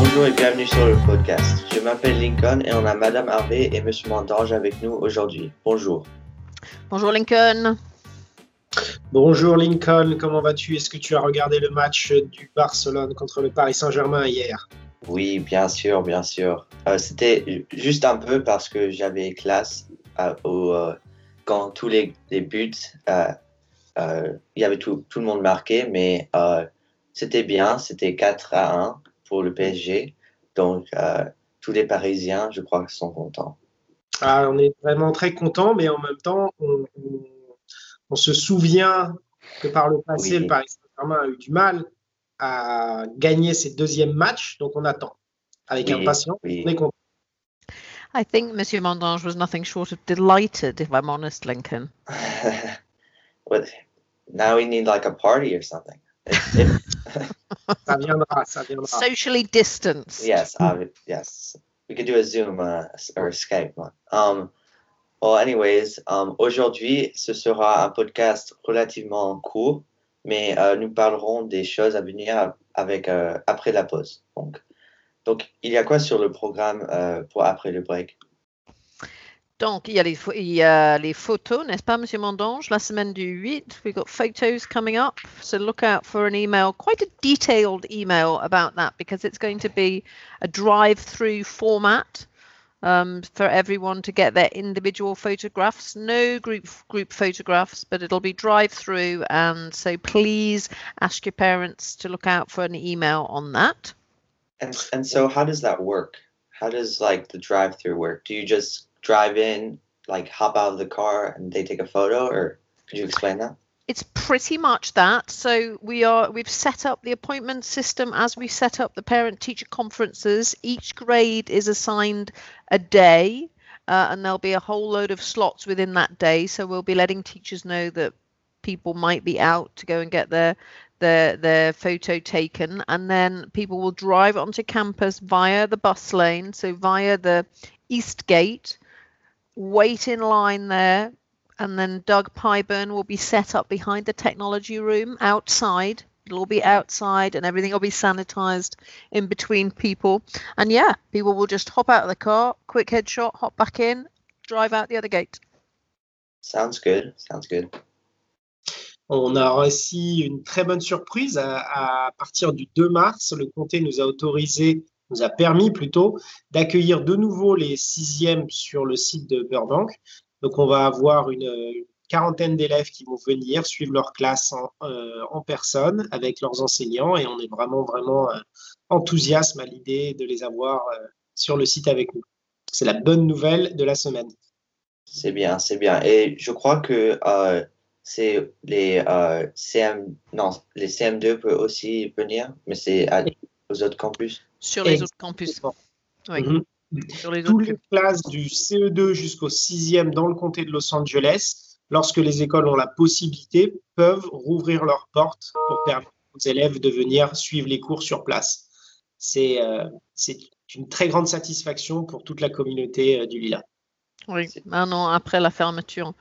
Bonjour et bienvenue sur le podcast. Je m'appelle Lincoln et on a Madame Harvey et Monsieur Mandange avec nous aujourd'hui. Bonjour. Bonjour Lincoln. Bonjour Lincoln, comment vas-tu? Est-ce que tu as regardé le match du Barcelone contre le Paris Saint-Germain hier? Oui, bien sûr, bien sûr. Euh, C'était juste un peu parce que j'avais classe euh, où, euh, quand tous les, les buts, euh, euh, il y avait tout, tout le monde marqué, mais euh, c'était bien, c'était 4 à 1 pour le PSG. Donc, euh, tous les Parisiens, je crois, sont contents. Ah, On est vraiment très contents, mais en même temps, on, on- on se souvient que par le passé, Oui. le Paris Saint-Germain a eu du mal à gagner ses deuxièmes matchs, donc on attend avec Oui, impatience. oui. On est content. I think Monsieur Mondange was nothing short of delighted, if I'm honest, Lincoln. What? Now we need like a party or something. Ça viendra, ça viendra. Socially distanced. yes, would, yes. We could do a Zoom uh, or a Skype one. Um, well, anyways, um, aujourd'hui, ce sera un podcast relativement court, mais euh, nous parlerons des choses à venir avec euh, après la pause. Donc, donc, il y a quoi sur le programme euh, pour après le break? Donc, il y, a les, il y a les photos, n'est-ce pas, Monsieur Mondange? La semaine du 8, we've got photos coming up. So look out for an email, quite a detailed email about that because it's going to be a drive-through format um, for everyone to get their individual photographs. No group group photographs, but it'll be drive-through, and so please ask your parents to look out for an email on that. And and so how does that work? How does like the drive-through work? Do you just drive in, like hop out of the car and they take a photo or could you explain that? It's pretty much that. So we are we've set up the appointment system as we set up the parent teacher conferences. Each grade is assigned a day uh, and there'll be a whole load of slots within that day. So we'll be letting teachers know that people might be out to go and get their their their photo taken and then people will drive onto campus via the bus lane so via the east gate wait in line there and then Doug Pyburn will be set up behind the technology room outside. It'll all be outside and everything will be sanitized in between people. And yeah, people will just hop out of the car, quick headshot, hop back in, drive out the other gate. Sounds good. Sounds good. On a aussi une très bonne surprise. À, à partir du 2 mars, le comté nous a autorisé, nous a permis plutôt, d'accueillir de nouveau les sixièmes sur le site de Burbank. Donc, on va avoir une, quarantaine d'élèves qui vont venir suivre leur classe en, euh, en personne avec leurs enseignants et on est vraiment, vraiment euh, à l'idée de les avoir euh, sur le site avec nous. C'est la bonne nouvelle de la semaine. C'est bien, c'est bien. Et je crois que euh, c'est les CM non, les CM2 peuvent aussi venir, mais c'est aux autres campus. Sur les autres campus. Oui, Mhm. sur les Toutes autres les classes du CE2 jusqu'au 6e dans le comté de Los Angeles, lorsque les écoles ont la possibilité, peuvent rouvrir leurs portes pour permettre aux élèves de venir suivre les cours sur place. C'est euh, c'est une très grande satisfaction pour toute la communauté euh, du Lila. Oui, un an après la fermeture.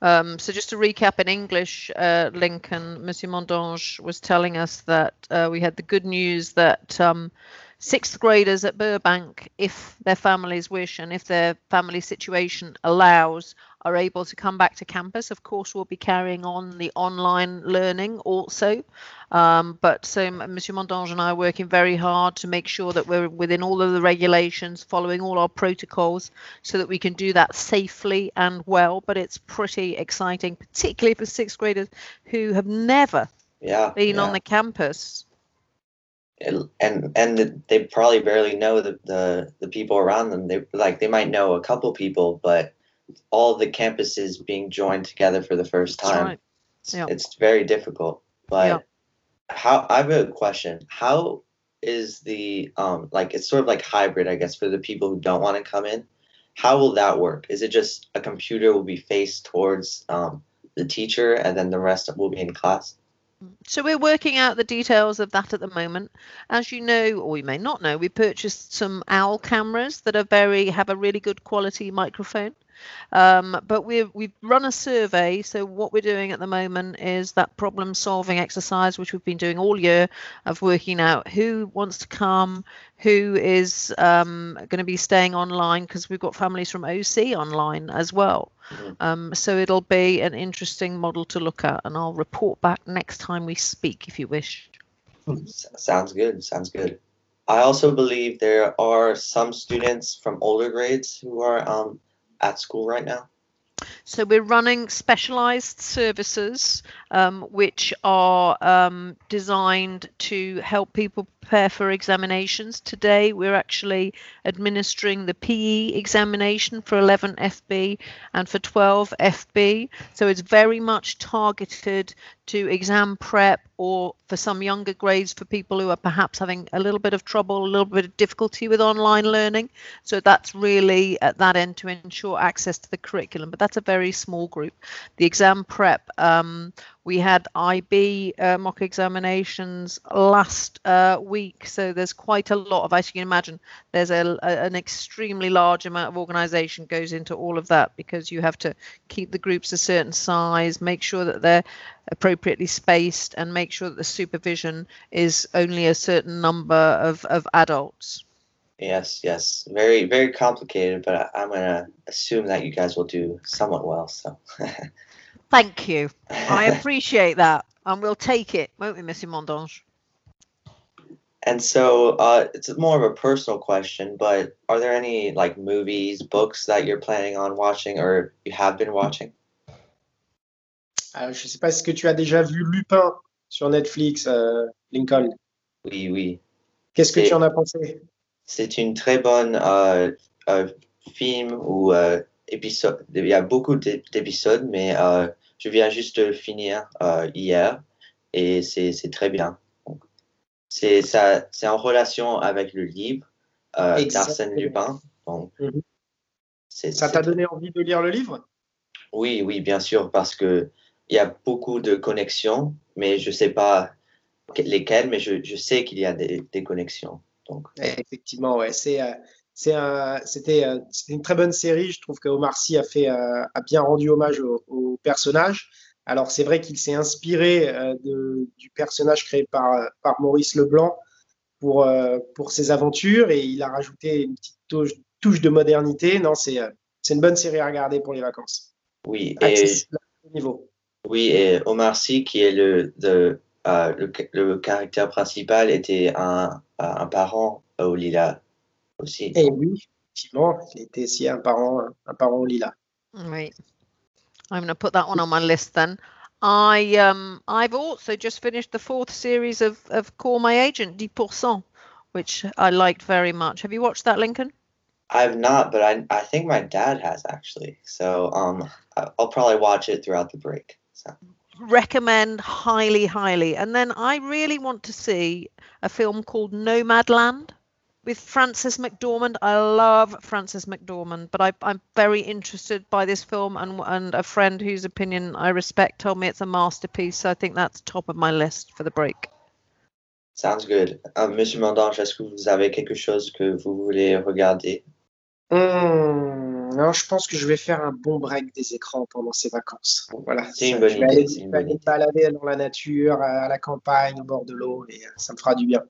Um, so just to recap in English, uh, Lincoln, Monsieur Mondange was telling us that uh, we had the good news that um, sixth graders at Burbank, if their families wish and if their family situation allows, are able to come back to campus. Of course, we'll be carrying on the online learning also. Um, but so M- Monsieur Mondange and I are working very hard to make sure that we're within all of the regulations, following all our protocols, so that we can do that safely and well. But it's pretty exciting, particularly for sixth graders who have never Yeah. been yeah. on the campus. And and they probably barely know the, the the people around them they like they might know a couple people but all the campuses being joined together for the first time right. it's, Yeah. it's very difficult but Yeah. how i have a question how is the um like it's sort of like hybrid i guess for the people who don't want to come in how will that work is it just a computer will be faced towards um the teacher and then the rest will be in class So we're working out the details of that at the moment. As you know, or you may not know, we purchased some OWL cameras that are very have a really good quality microphone. Um, but we've we've run a survey. So what we're doing at the moment is that problem solving exercise, which we've been doing all year, of working out who wants to come, who is um, going to be staying online because we've got families from OC online as well. Mm-hmm. Um, so it'll be an interesting model to look at, and I'll report back next time we speak if you wish. Sounds good. Sounds good. I also believe there are some students from older grades who are um, at school right now. So we're running specialized services um, which are um, designed to help people prepare for examinations. Today we're actually administering the PE examination for 11 FB and for 12 FB. So it's very much targeted to exam prep or for some younger grades for people who are perhaps having a little bit of trouble, a little bit of difficulty with online learning. So that's really at that end to ensure access to the curriculum. But that's a very small group. The exam prep um, we had IB uh, mock examinations last uh, week, so there's quite a lot of, as you can imagine, there's a, a, an extremely large amount of organisation goes into all of that because you have to keep the groups a certain size, make sure that they're appropriately spaced, and make sure that the supervision is only a certain number of, of adults. Yes, yes, very very complicated, but I, I'm gonna assume that you guys will do somewhat well. So. Thank you. I appreciate that. And we'll take it, won't we, Missy Mondange? And so uh, it's more of a personal question, but are there any like movies, books that you're planning on watching or you have been watching? Euh, je ne sais pas si que tu as déjà vu Lupin sur Netflix, euh, Lincoln. Oui, oui. Qu'est-ce que tu en as pensé C'est une très bonne euh, euh, film ou euh, épisode. Il y a beaucoup d'épisodes, mais euh, je viens juste de finir euh, hier et c'est très bien. C'est en relation avec le livre euh, d'Arsène Lupin. Donc, mhm. ça t'a donné envie de lire le livre? Oui, oui, bien sûr, parce que il y a beaucoup de connexions, mais je ne sais pas lesquelles, mais je, je sais qu'il y a des, des connexions. Donc. Effectivement, ouais, c'est euh, c'était une très bonne série. Je trouve que Omar Sy a, fait, euh, a bien rendu hommage au, personnage. Alors, c'est vrai qu'il s'est inspiré euh, de, du personnage créé par, par Maurice Leblanc pour, euh, pour ses aventures et il a rajouté une petite touche, de modernité. Non, c'est une bonne série à regarder pour les vacances. Oui, et, niveau. oui, et Omar Sy, qui est le, le, le, caractère principal, était un, un parent au Lila aussi. Et oui, effectivement, il était aussi un parent, un parent lila. Right. I'm going to put that one on my list then. I um I've also just finished the fourth series of of Call My Agent, 10%, which I liked very much. Have you watched that, Lincoln? I've not, but I I think my dad has actually. So um I'll probably watch it throughout the break. So recommend highly highly. And then I really want to see a film called Nomadland with Frances McDormand. I love Frances McDormand, but I, am very interested by this film, and, and a friend whose opinion I respect told me it's a masterpiece. So I think that's top of my list for the break. Sounds good. Uh, Monsieur Mandange, est-ce que vous avez quelque chose que vous voulez regarder? Hmm, Non, je pense que je vais faire un bon break des écrans pendant ces vacances. Voilà. C'est une bonne idée. Aller, je vais aller me balader dans la nature, à la campagne, au bord de l'eau, et ça me fera du bien.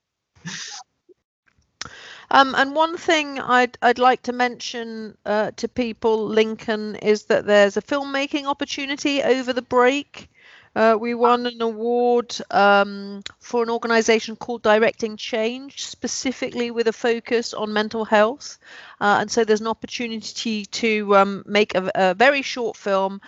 Um, and one thing I'd I'd like to mention uh, to people, Lincoln, is that there's a filmmaking opportunity over the break. Uh, we won an award um, for an organization called Directing Change, specifically with a focus on mental health. Uh, and so there's an opportunity to um, make a, a, very short film,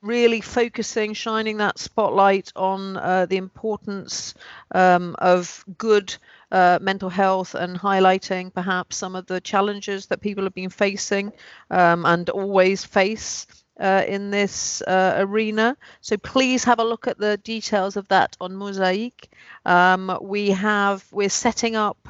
really focusing, shining that spotlight on uh, the importance um, of good uh, mental health and highlighting perhaps some of the challenges that people have been facing um, and always face uh, in this uh, arena. So please have a look at the details of that on Mosaic. Um, we have we're setting up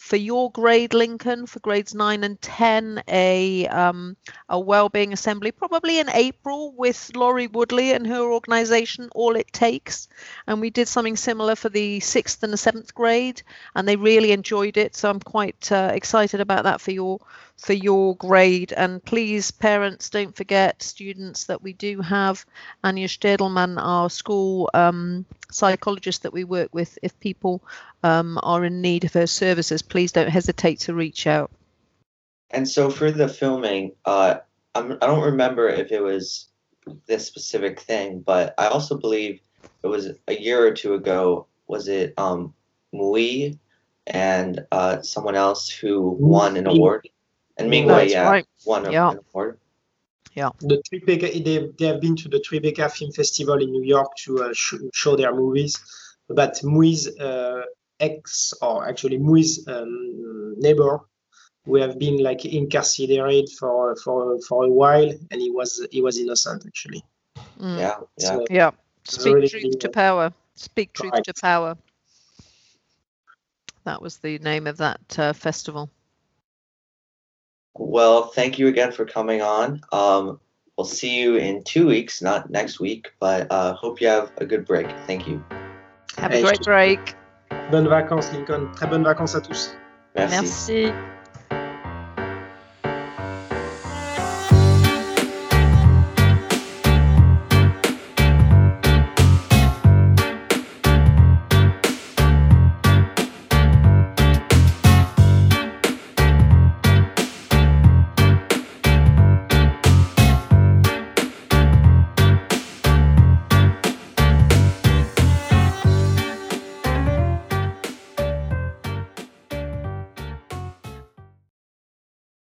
for your grade, Lincoln, for grades nine and ten, a um, a wellbeing assembly, probably in April, with Laurie Woodley and her organisation. All it takes, and we did something similar for the sixth and the seventh grade, and they really enjoyed it. So I'm quite uh, excited about that for your for your grade. And please, parents, don't forget, students, that we do have Anja Stedelman, our school um, psychologist that we work with. If people um, are in need of her services, please don't hesitate to reach out. And so for the filming, uh, I'm, I don't remember if it was this specific thing, but I also believe it was a year or two ago. Was it um, Mui and uh, someone else who won an award? And Mingwei, That's yeah, right. won a, Yeah. an award. The Tribeca, they, they have been to the Tribeca Film Festival in New York to uh, sh- show their movies. But Mui's uh, ex, or actually Mui's um, neighbor, who have been like incarcerated for for for a while, and he was he was innocent actually. Mm. Yeah, yeah. So, Yeah. Speak really truth to power. Speak truth to power. That was the name of that uh, festival. Well, thank you again for coming on. Um, we'll see you in two weeks, not next week, but uh, hope you have a good break. Thank you. Have a great break. Bonnes vacances, Lincoln. Très bonnes vacances à tous. Merci. Merci.